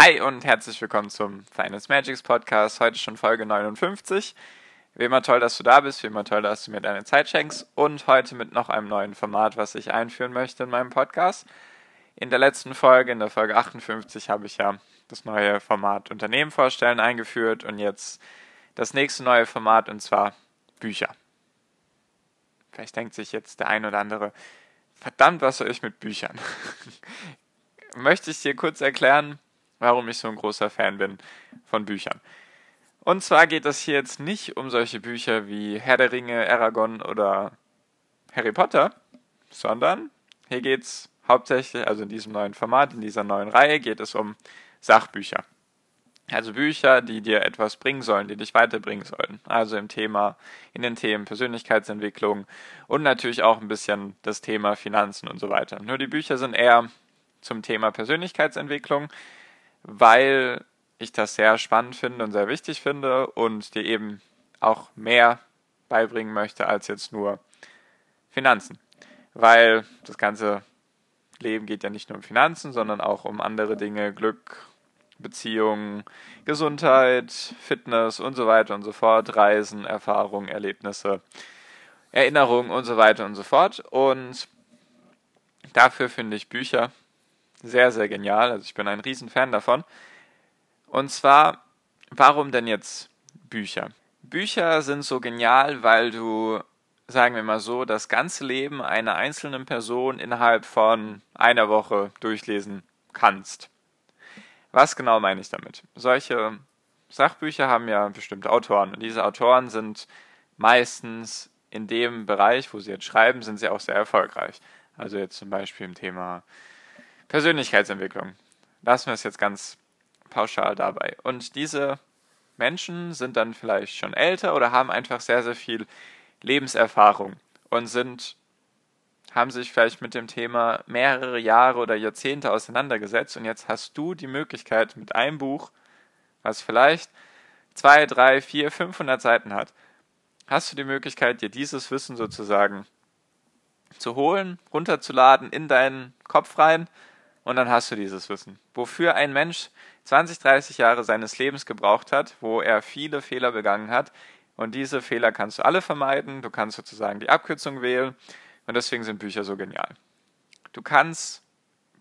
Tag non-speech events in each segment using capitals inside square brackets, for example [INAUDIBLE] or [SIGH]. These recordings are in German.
Hi und herzlich willkommen zum Finance Magics Podcast. Heute schon Folge 59. Wie immer toll, dass du da bist. Wie immer toll, dass du mir deine Zeit schenkst. Und heute mit noch einem neuen Format, was ich einführen möchte in meinem Podcast. In der letzten Folge, in der Folge 58, habe ich ja das neue Format Unternehmen vorstellen eingeführt und jetzt das nächste neue Format und zwar Bücher. Vielleicht denkt sich jetzt der ein oder andere, verdammt, was soll ich mit Büchern? [LAUGHS] Möchte ich dir kurz erklären, warum ich so ein großer Fan bin von Büchern. Und zwar geht es hier jetzt nicht um solche Bücher wie Herr der Ringe, Aragon oder Harry Potter, sondern hier geht es hauptsächlich, also in diesem neuen Format, in dieser neuen Reihe, geht es um Sachbücher. Also Bücher, die dir etwas bringen sollen, die dich weiterbringen sollen. Also im Thema, in den Themen Persönlichkeitsentwicklung und natürlich auch ein bisschen das Thema Finanzen und so weiter. Nur die Bücher sind eher zum Thema Persönlichkeitsentwicklung weil ich das sehr spannend finde und sehr wichtig finde und dir eben auch mehr beibringen möchte als jetzt nur Finanzen. Weil das ganze Leben geht ja nicht nur um Finanzen, sondern auch um andere Dinge, Glück, Beziehungen, Gesundheit, Fitness und so weiter und so fort, Reisen, Erfahrungen, Erlebnisse, Erinnerungen und so weiter und so fort. Und dafür finde ich Bücher sehr, sehr genial. Also ich bin ein Riesenfan davon. Und zwar, warum denn jetzt Bücher? Bücher sind so genial, weil du, sagen wir mal so, das ganze Leben einer einzelnen Person innerhalb von einer Woche durchlesen kannst. Was genau meine ich damit? Solche Sachbücher haben ja bestimmte Autoren und diese Autoren sind meistens in dem Bereich, wo sie jetzt schreiben, sind sie auch sehr erfolgreich. Also jetzt zum Beispiel im Thema Persönlichkeitsentwicklung. Lassen wir es jetzt ganz pauschal dabei. Und diese Menschen sind dann vielleicht schon älter oder haben einfach sehr, sehr viel Lebenserfahrung und sind, haben sich vielleicht mit dem Thema mehrere Jahre oder Jahrzehnte auseinandergesetzt und jetzt hast du die Möglichkeit mit einem Buch, was vielleicht zwei, drei, vier, 500 Seiten hat, hast du die Möglichkeit, dir dieses Wissen sozusagen zu holen, runterzuladen, in deinen Kopf rein und dann hast du dieses Wissen. Wofür ein Mensch 20, 30 Jahre seines Lebens gebraucht hat, wo er viele Fehler begangen hat. Und diese Fehler kannst du alle vermeiden. Du kannst sozusagen die Abkürzung wählen. Und deswegen sind Bücher so genial. Du kannst,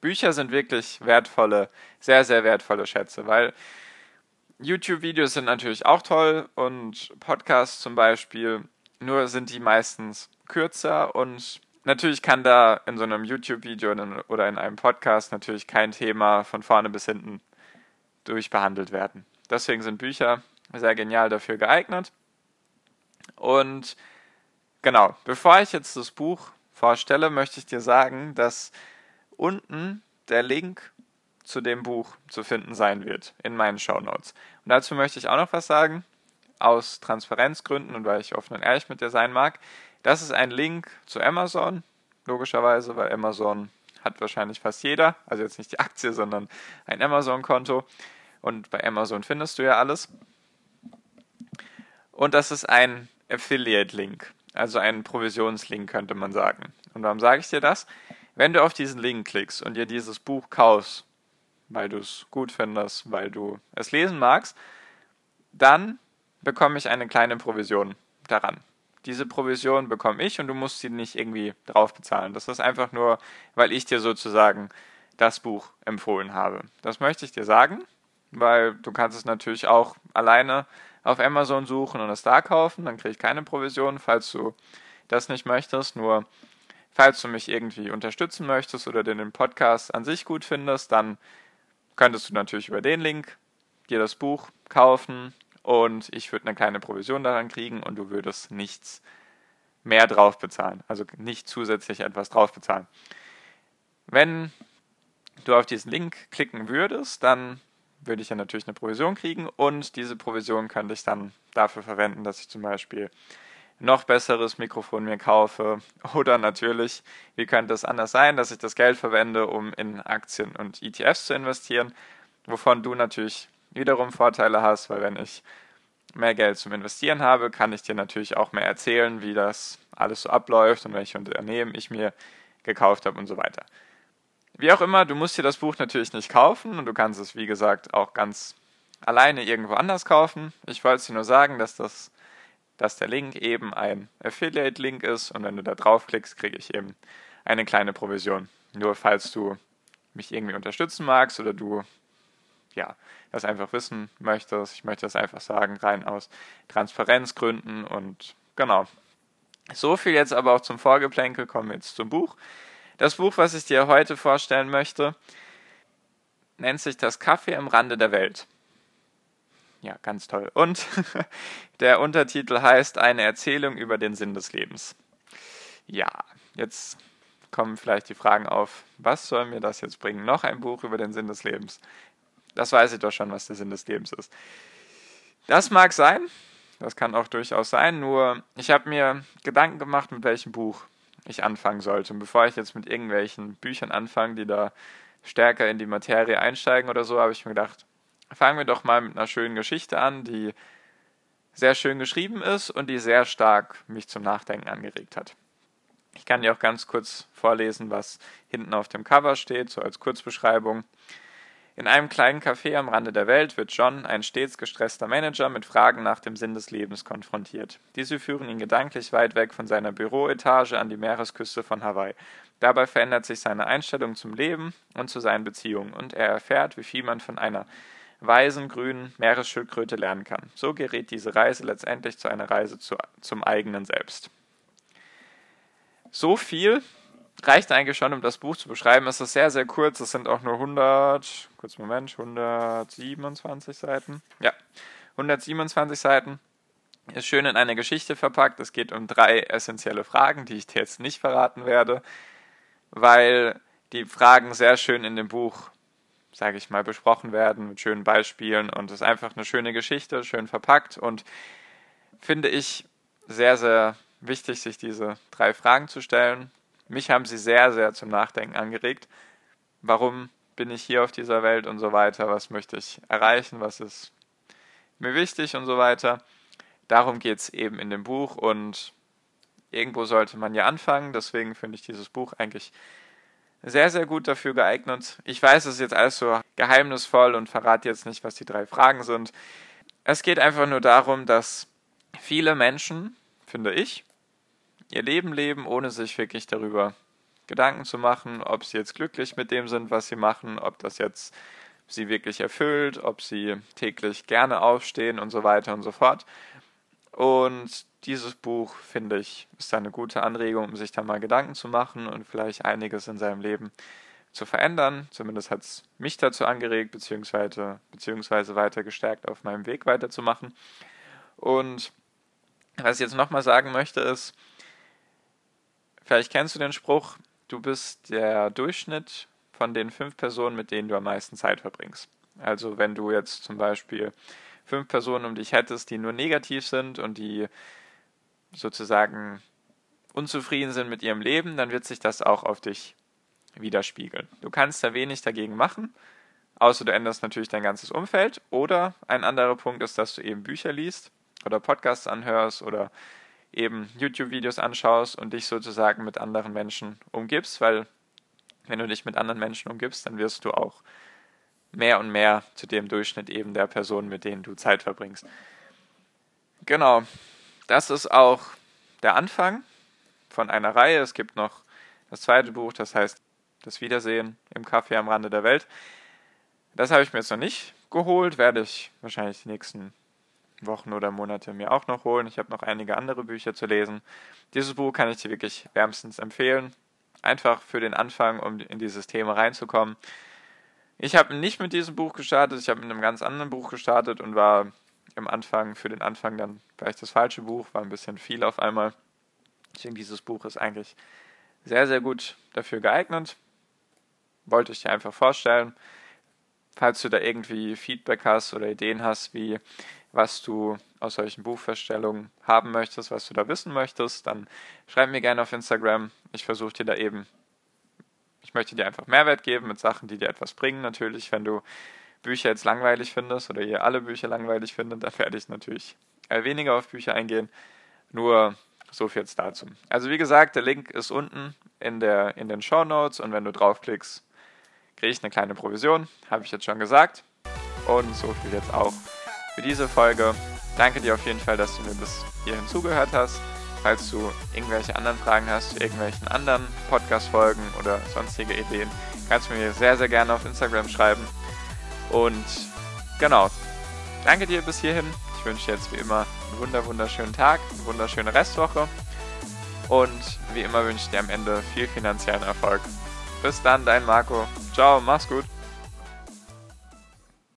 Bücher sind wirklich wertvolle, sehr, sehr wertvolle Schätze, weil YouTube-Videos sind natürlich auch toll und Podcasts zum Beispiel, nur sind die meistens kürzer und natürlich kann da in so einem YouTube-Video oder in einem Podcast natürlich kein Thema von vorne bis hinten durchbehandelt werden. Deswegen sind Bücher sehr genial dafür geeignet. Und genau, bevor ich jetzt das Buch vorstelle, möchte ich dir sagen, dass unten der Link zu dem Buch zu finden sein wird in meinen Show Notes. Und dazu möchte ich auch noch was sagen, aus Transparenzgründen und weil ich offen und ehrlich mit dir sein mag. Das ist ein Link zu Amazon, logischerweise, weil Amazon hat wahrscheinlich fast jeder, also jetzt nicht die Aktie, sondern ein Amazon-Konto. Und bei Amazon findest du ja alles. Und das ist ein Affiliate-Link, also ein Provisionslink könnte man sagen. Und warum sage ich dir das? Wenn du auf diesen Link klickst und dir dieses Buch kaufst, weil du es gut findest, weil du es lesen magst, dann bekomme ich eine kleine Provision daran diese Provision bekomme ich und du musst sie nicht irgendwie drauf bezahlen. Das ist einfach nur, weil ich dir sozusagen das Buch empfohlen habe. Das möchte ich dir sagen, weil du kannst es natürlich auch alleine auf Amazon suchen und es da kaufen, dann kriege ich keine Provision, falls du das nicht möchtest. Nur falls du mich irgendwie unterstützen möchtest oder den Podcast an sich gut findest, dann könntest du natürlich über den Link dir das Buch kaufen und ich würde eine kleine Provision daran kriegen und du würdest nichts mehr drauf bezahlen, also nicht zusätzlich etwas drauf bezahlen. Wenn du auf diesen Link klicken würdest, dann würde ich ja natürlich eine Provision kriegen und diese Provision könnte ich dann dafür verwenden, dass ich zum Beispiel noch besseres Mikrofon mir kaufe [LAUGHS] oder natürlich, wie könnte es anders sein, dass ich das Geld verwende, um in Aktien und ETFs zu investieren, wovon du natürlich wiederum Vorteile hast, weil wenn ich mehr Geld zum Investieren habe, kann ich dir natürlich auch mehr erzählen, wie das alles so abläuft und welche Unternehmen ich mir gekauft habe und so weiter. Wie auch immer, du musst dir das Buch natürlich nicht kaufen und du kannst es, wie gesagt, auch ganz alleine irgendwo anders kaufen. Ich wollte dir nur sagen, dass, das, dass der Link eben ein Affiliate-Link ist und wenn du da draufklickst, kriege ich eben eine kleine Provision. Nur falls du mich irgendwie unterstützen magst oder du ja, das einfach wissen möchtest. Ich möchte das einfach sagen, rein aus Transparenzgründen und genau. So viel jetzt aber auch zum Vorgeplänkel, kommen wir jetzt zum Buch. Das Buch, was ich dir heute vorstellen möchte, nennt sich Das Kaffee am Rande der Welt. Ja, ganz toll. Und [LAUGHS] der Untertitel heißt Eine Erzählung über den Sinn des Lebens. Ja, jetzt kommen vielleicht die Fragen auf, was soll mir das jetzt bringen? Noch ein Buch über den Sinn des Lebens. Das weiß ich doch schon, was der Sinn des Lebens ist. Das mag sein, das kann auch durchaus sein, nur ich habe mir Gedanken gemacht, mit welchem Buch ich anfangen sollte. Und bevor ich jetzt mit irgendwelchen Büchern anfange, die da stärker in die Materie einsteigen oder so, habe ich mir gedacht, fangen wir doch mal mit einer schönen Geschichte an, die sehr schön geschrieben ist und die sehr stark mich zum Nachdenken angeregt hat. Ich kann dir auch ganz kurz vorlesen, was hinten auf dem Cover steht, so als Kurzbeschreibung. In einem kleinen Café am Rande der Welt wird John, ein stets gestresster Manager, mit Fragen nach dem Sinn des Lebens konfrontiert. Diese führen ihn gedanklich weit weg von seiner Büroetage an die Meeresküste von Hawaii. Dabei verändert sich seine Einstellung zum Leben und zu seinen Beziehungen und er erfährt, wie viel man von einer weisen grünen Meeresschildkröte lernen kann. So gerät diese Reise letztendlich zu einer Reise zu, zum eigenen Selbst. So viel reicht eigentlich schon, um das Buch zu beschreiben. Es ist sehr, sehr kurz. Es sind auch nur 100, kurz Moment, 127 Seiten. Ja, 127 Seiten. Ist schön in eine Geschichte verpackt. Es geht um drei essentielle Fragen, die ich dir jetzt nicht verraten werde, weil die Fragen sehr schön in dem Buch, sage ich mal, besprochen werden mit schönen Beispielen und es ist einfach eine schöne Geschichte, schön verpackt und finde ich sehr, sehr wichtig, sich diese drei Fragen zu stellen. Mich haben sie sehr, sehr zum Nachdenken angeregt. Warum bin ich hier auf dieser Welt und so weiter? Was möchte ich erreichen? Was ist mir wichtig und so weiter? Darum geht es eben in dem Buch und irgendwo sollte man ja anfangen. Deswegen finde ich dieses Buch eigentlich sehr, sehr gut dafür geeignet. Ich weiß, es ist jetzt alles so geheimnisvoll und verrate jetzt nicht, was die drei Fragen sind. Es geht einfach nur darum, dass viele Menschen, finde ich, ihr Leben leben, ohne sich wirklich darüber Gedanken zu machen, ob sie jetzt glücklich mit dem sind, was sie machen, ob das jetzt sie wirklich erfüllt, ob sie täglich gerne aufstehen und so weiter und so fort. Und dieses Buch, finde ich, ist eine gute Anregung, um sich da mal Gedanken zu machen und vielleicht einiges in seinem Leben zu verändern. Zumindest hat es mich dazu angeregt, beziehungsweise, beziehungsweise weiter gestärkt, auf meinem Weg weiterzumachen. Und was ich jetzt nochmal sagen möchte, ist, Vielleicht kennst du den Spruch, du bist der Durchschnitt von den fünf Personen, mit denen du am meisten Zeit verbringst. Also wenn du jetzt zum Beispiel fünf Personen um dich hättest, die nur negativ sind und die sozusagen unzufrieden sind mit ihrem Leben, dann wird sich das auch auf dich widerspiegeln. Du kannst da wenig dagegen machen, außer du änderst natürlich dein ganzes Umfeld. Oder ein anderer Punkt ist, dass du eben Bücher liest oder Podcasts anhörst oder eben YouTube-Videos anschaust und dich sozusagen mit anderen Menschen umgibst, weil wenn du dich mit anderen Menschen umgibst, dann wirst du auch mehr und mehr zu dem Durchschnitt eben der Personen, mit denen du Zeit verbringst. Genau, das ist auch der Anfang von einer Reihe. Es gibt noch das zweite Buch, das heißt Das Wiedersehen im Café am Rande der Welt. Das habe ich mir jetzt noch nicht geholt, werde ich wahrscheinlich die nächsten Wochen oder Monate mir auch noch holen. Ich habe noch einige andere Bücher zu lesen. Dieses Buch kann ich dir wirklich wärmstens empfehlen. Einfach für den Anfang, um in dieses Thema reinzukommen. Ich habe nicht mit diesem Buch gestartet, ich habe mit einem ganz anderen Buch gestartet und war im Anfang, für den Anfang dann vielleicht das falsche Buch, war ein bisschen viel auf einmal. Ich denke, dieses Buch ist eigentlich sehr, sehr gut dafür geeignet. wollte ich dir einfach vorstellen. Falls du da irgendwie Feedback hast oder Ideen hast, wie was du aus solchen Buchverstellungen haben möchtest, was du da wissen möchtest, dann schreib mir gerne auf Instagram. Ich versuche dir da eben, ich möchte dir einfach Mehrwert geben mit Sachen, die dir etwas bringen. Natürlich, wenn du Bücher jetzt langweilig findest oder ihr alle Bücher langweilig findet, dann werde ich natürlich weniger auf Bücher eingehen. Nur so viel jetzt dazu. Also wie gesagt, der Link ist unten in, der, in den Show Notes und wenn du draufklickst, kriege ich eine kleine Provision, habe ich jetzt schon gesagt. Und so viel jetzt auch für diese Folge. Danke dir auf jeden Fall, dass du mir bis hierhin zugehört hast. Falls du irgendwelche anderen Fragen hast zu irgendwelchen anderen Podcast-Folgen oder sonstige Ideen, kannst du mir sehr, sehr gerne auf Instagram schreiben. Und genau, danke dir bis hierhin. Ich wünsche jetzt wie immer einen wunder wunderschönen Tag, eine wunderschöne Restwoche. Und wie immer wünsche ich dir am Ende viel finanziellen Erfolg. Bis dann, dein Marco. Ciao, mach's gut.